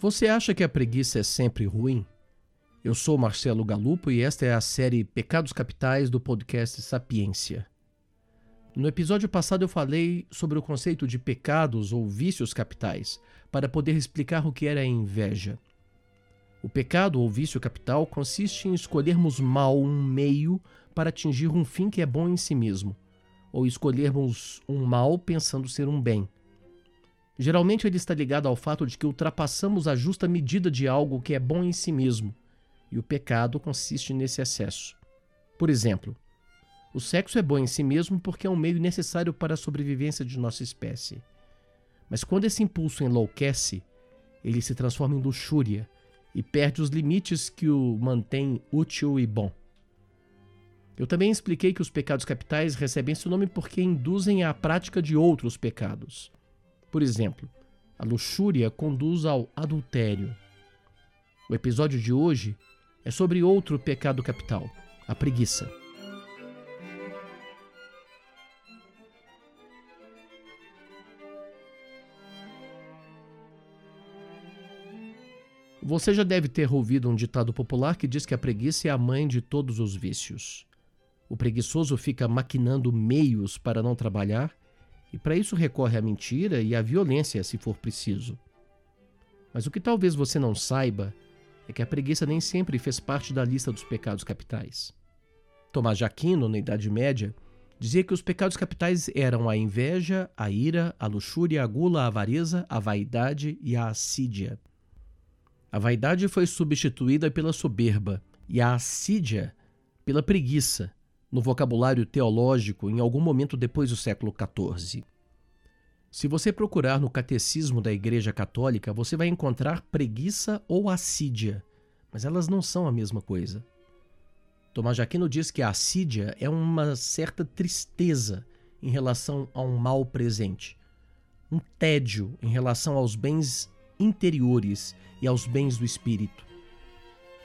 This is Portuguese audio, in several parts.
Você acha que a preguiça é sempre ruim? Eu sou Marcelo Galupo e esta é a série Pecados Capitais do podcast Sapiência. No episódio passado eu falei sobre o conceito de pecados ou vícios capitais, para poder explicar o que era a inveja. O pecado ou vício capital consiste em escolhermos mal um meio para atingir um fim que é bom em si mesmo, ou escolhermos um mal pensando ser um bem. Geralmente ele está ligado ao fato de que ultrapassamos a justa medida de algo que é bom em si mesmo, e o pecado consiste nesse excesso. Por exemplo, o sexo é bom em si mesmo porque é um meio necessário para a sobrevivência de nossa espécie. Mas quando esse impulso enlouquece, ele se transforma em luxúria e perde os limites que o mantém útil e bom. Eu também expliquei que os pecados capitais recebem esse nome porque induzem à prática de outros pecados. Por exemplo, a luxúria conduz ao adultério. O episódio de hoje é sobre outro pecado capital, a preguiça. Você já deve ter ouvido um ditado popular que diz que a preguiça é a mãe de todos os vícios. O preguiçoso fica maquinando meios para não trabalhar e para isso recorre à mentira e à violência se for preciso. Mas o que talvez você não saiba é que a preguiça nem sempre fez parte da lista dos pecados capitais. Tomás de Aquino, na Idade Média, dizia que os pecados capitais eram a inveja, a ira, a luxúria, a gula, a avareza, a vaidade e a assídia. A vaidade foi substituída pela soberba e a assídia pela preguiça, no vocabulário teológico em algum momento depois do século XIV. Se você procurar no Catecismo da Igreja Católica, você vai encontrar preguiça ou assídia, mas elas não são a mesma coisa. Tomás de Aquino diz que a assídia é uma certa tristeza em relação a um mal presente, um tédio em relação aos bens interiores e aos bens do espírito.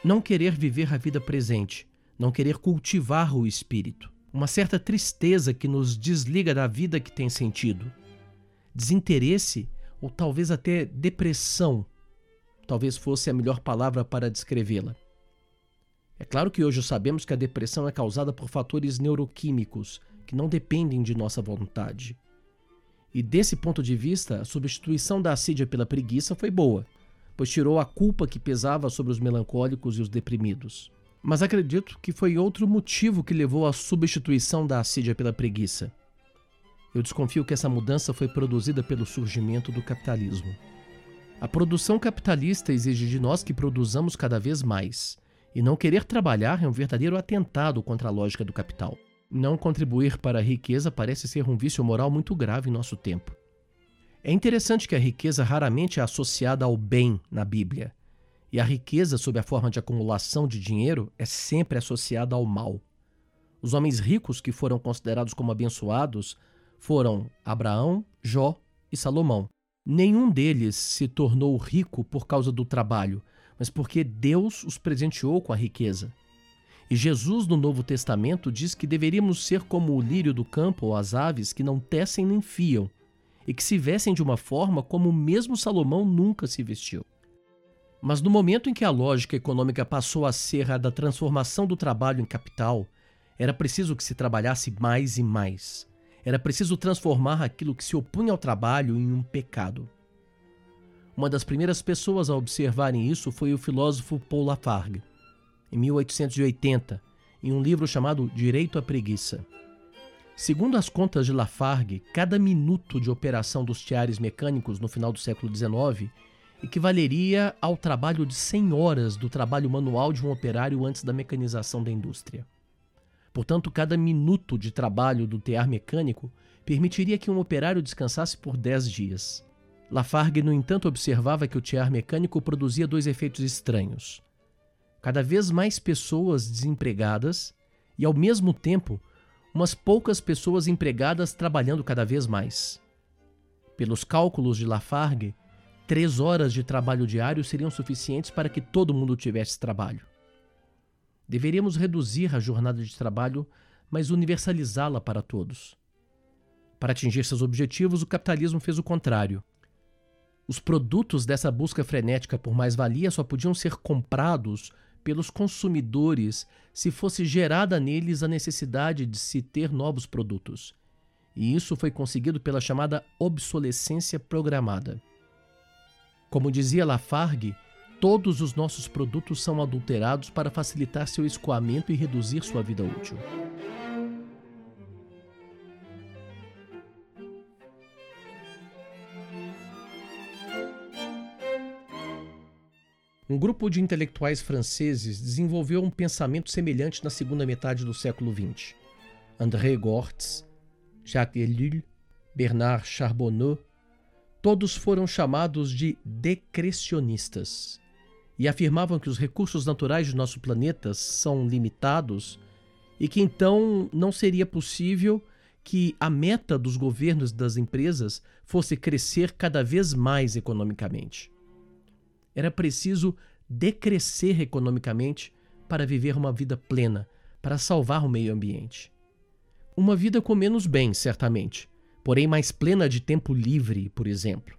Não querer viver a vida presente, não querer cultivar o espírito. Uma certa tristeza que nos desliga da vida que tem sentido. Desinteresse ou talvez até depressão, talvez fosse a melhor palavra para descrevê-la. É claro que hoje sabemos que a depressão é causada por fatores neuroquímicos que não dependem de nossa vontade. E desse ponto de vista, a substituição da assídia pela preguiça foi boa, pois tirou a culpa que pesava sobre os melancólicos e os deprimidos mas acredito que foi outro motivo que levou à substituição da assídia pela preguiça. Eu desconfio que essa mudança foi produzida pelo surgimento do capitalismo. A produção capitalista exige de nós que produzamos cada vez mais, e não querer trabalhar é um verdadeiro atentado contra a lógica do capital. Não contribuir para a riqueza parece ser um vício moral muito grave em nosso tempo. É interessante que a riqueza raramente é associada ao bem na Bíblia. E a riqueza, sob a forma de acumulação de dinheiro, é sempre associada ao mal. Os homens ricos que foram considerados como abençoados foram Abraão, Jó e Salomão. Nenhum deles se tornou rico por causa do trabalho, mas porque Deus os presenteou com a riqueza. E Jesus, no Novo Testamento, diz que deveríamos ser como o lírio do campo ou as aves que não tecem nem fiam, e que se vestem de uma forma como mesmo Salomão nunca se vestiu. Mas no momento em que a lógica econômica passou a ser a da transformação do trabalho em capital, era preciso que se trabalhasse mais e mais. Era preciso transformar aquilo que se opunha ao trabalho em um pecado. Uma das primeiras pessoas a observarem isso foi o filósofo Paul Lafargue, em 1880, em um livro chamado Direito à Preguiça. Segundo as contas de Lafargue, cada minuto de operação dos tiares mecânicos no final do século XIX equivaleria ao trabalho de 100 horas do trabalho manual de um operário antes da mecanização da indústria. Portanto, cada minuto de trabalho do tear mecânico permitiria que um operário descansasse por 10 dias. Lafargue, no entanto, observava que o tear mecânico produzia dois efeitos estranhos. Cada vez mais pessoas desempregadas e, ao mesmo tempo, umas poucas pessoas empregadas trabalhando cada vez mais. Pelos cálculos de Lafargue, Três horas de trabalho diário seriam suficientes para que todo mundo tivesse trabalho. Deveríamos reduzir a jornada de trabalho, mas universalizá-la para todos. Para atingir seus objetivos, o capitalismo fez o contrário. Os produtos dessa busca frenética por mais-valia só podiam ser comprados pelos consumidores se fosse gerada neles a necessidade de se ter novos produtos. E isso foi conseguido pela chamada obsolescência programada. Como dizia Lafargue, todos os nossos produtos são adulterados para facilitar seu escoamento e reduzir sua vida útil. Um grupo de intelectuais franceses desenvolveu um pensamento semelhante na segunda metade do século XX. André Gortz, Jacques Ellul, Bernard Charbonneau, todos foram chamados de decrecionistas e afirmavam que os recursos naturais de nosso planeta são limitados e que então não seria possível que a meta dos governos e das empresas fosse crescer cada vez mais economicamente. Era preciso decrescer economicamente para viver uma vida plena, para salvar o meio ambiente. Uma vida com menos bens, certamente, porém mais plena de tempo livre, por exemplo.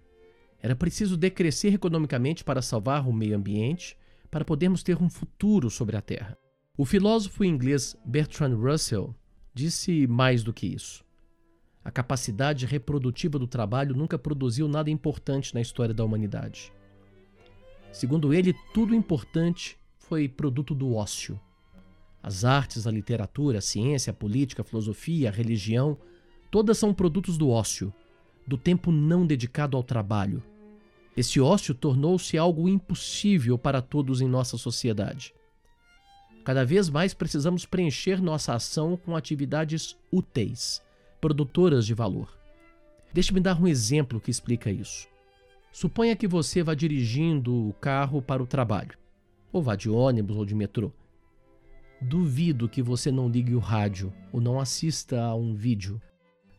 Era preciso decrescer economicamente para salvar o meio ambiente, para podermos ter um futuro sobre a Terra. O filósofo inglês Bertrand Russell disse mais do que isso. A capacidade reprodutiva do trabalho nunca produziu nada importante na história da humanidade. Segundo ele, tudo importante foi produto do ócio. As artes, a literatura, a ciência, a política, a filosofia, a religião, todas são produtos do ócio, do tempo não dedicado ao trabalho. Esse ócio tornou-se algo impossível para todos em nossa sociedade. Cada vez mais precisamos preencher nossa ação com atividades úteis, produtoras de valor. Deixe-me dar um exemplo que explica isso. Suponha que você vá dirigindo o carro para o trabalho, ou vá de ônibus ou de metrô. Duvido que você não ligue o rádio ou não assista a um vídeo.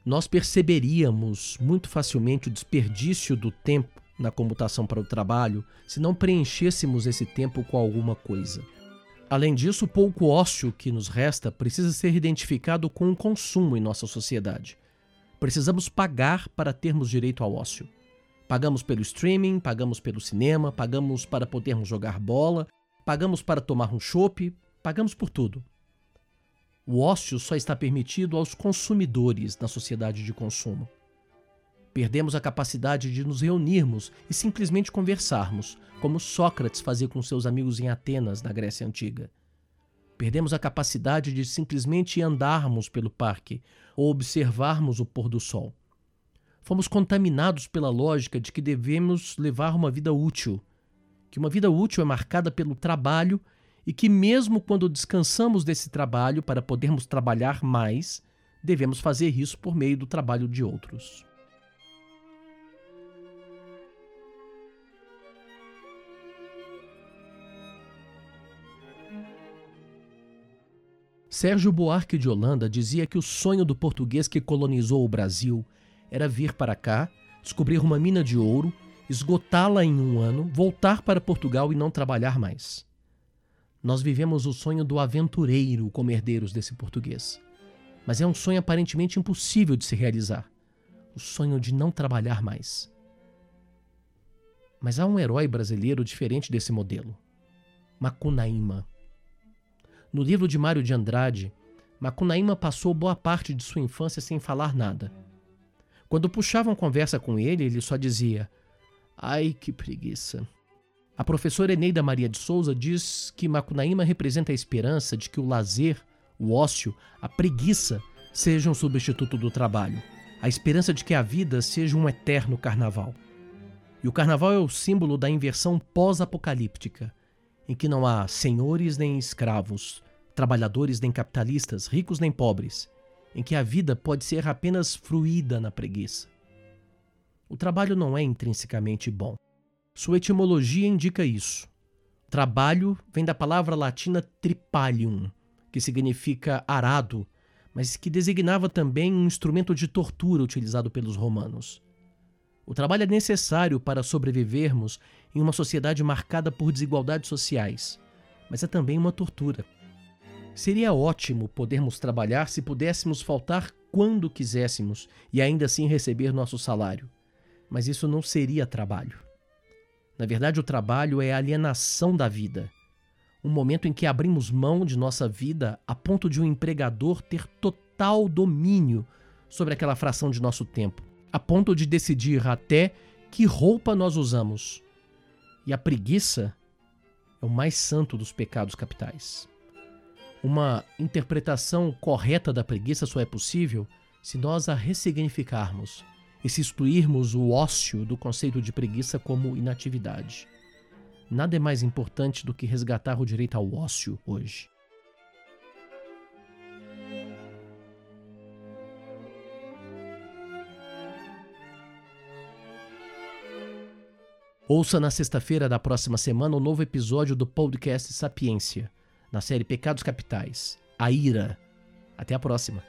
Nós perceberíamos muito facilmente o desperdício do tempo na comutação para o trabalho se não preenchêssemos esse tempo com alguma coisa. Além disso, o pouco ócio que nos resta precisa ser identificado com o consumo em nossa sociedade. Precisamos pagar para termos direito ao ócio. Pagamos pelo streaming, pagamos pelo cinema, pagamos para podermos jogar bola, pagamos para tomar um chopp, pagamos por tudo. O ócio só está permitido aos consumidores na sociedade de consumo. Perdemos a capacidade de nos reunirmos e simplesmente conversarmos, como Sócrates fazia com seus amigos em Atenas, na Grécia Antiga. Perdemos a capacidade de simplesmente andarmos pelo parque ou observarmos o pôr do sol. Fomos contaminados pela lógica de que devemos levar uma vida útil, que uma vida útil é marcada pelo trabalho e que, mesmo quando descansamos desse trabalho para podermos trabalhar mais, devemos fazer isso por meio do trabalho de outros. Sérgio Buarque de Holanda dizia que o sonho do português que colonizou o Brasil era vir para cá, descobrir uma mina de ouro, esgotá-la em um ano, voltar para Portugal e não trabalhar mais. Nós vivemos o sonho do aventureiro como herdeiros desse português. Mas é um sonho aparentemente impossível de se realizar o sonho de não trabalhar mais. Mas há um herói brasileiro diferente desse modelo: Macunaíma. No livro de Mário de Andrade, Macunaíma passou boa parte de sua infância sem falar nada quando puxavam conversa com ele, ele só dizia: Ai, que preguiça. A professora Eneida Maria de Souza diz que Macunaíma representa a esperança de que o lazer, o ócio, a preguiça sejam um substituto do trabalho, a esperança de que a vida seja um eterno carnaval. E o carnaval é o símbolo da inversão pós-apocalíptica, em que não há senhores nem escravos, trabalhadores nem capitalistas, ricos nem pobres, em que a vida pode ser apenas fruída na preguiça. O trabalho não é intrinsecamente bom. Sua etimologia indica isso. Trabalho vem da palavra latina tripalium, que significa arado, mas que designava também um instrumento de tortura utilizado pelos romanos. O trabalho é necessário para sobrevivermos em uma sociedade marcada por desigualdades sociais, mas é também uma tortura. Seria ótimo podermos trabalhar se pudéssemos faltar quando quiséssemos e ainda assim receber nosso salário. Mas isso não seria trabalho. Na verdade, o trabalho é a alienação da vida. Um momento em que abrimos mão de nossa vida a ponto de um empregador ter total domínio sobre aquela fração de nosso tempo, a ponto de decidir até que roupa nós usamos. E a preguiça é o mais santo dos pecados capitais. Uma interpretação correta da preguiça só é possível se nós a ressignificarmos e se excluirmos o ócio do conceito de preguiça como inatividade. Nada é mais importante do que resgatar o direito ao ócio hoje. Ouça na sexta-feira da próxima semana o um novo episódio do podcast Sapiência, na série Pecados Capitais, A Ira. Até a próxima.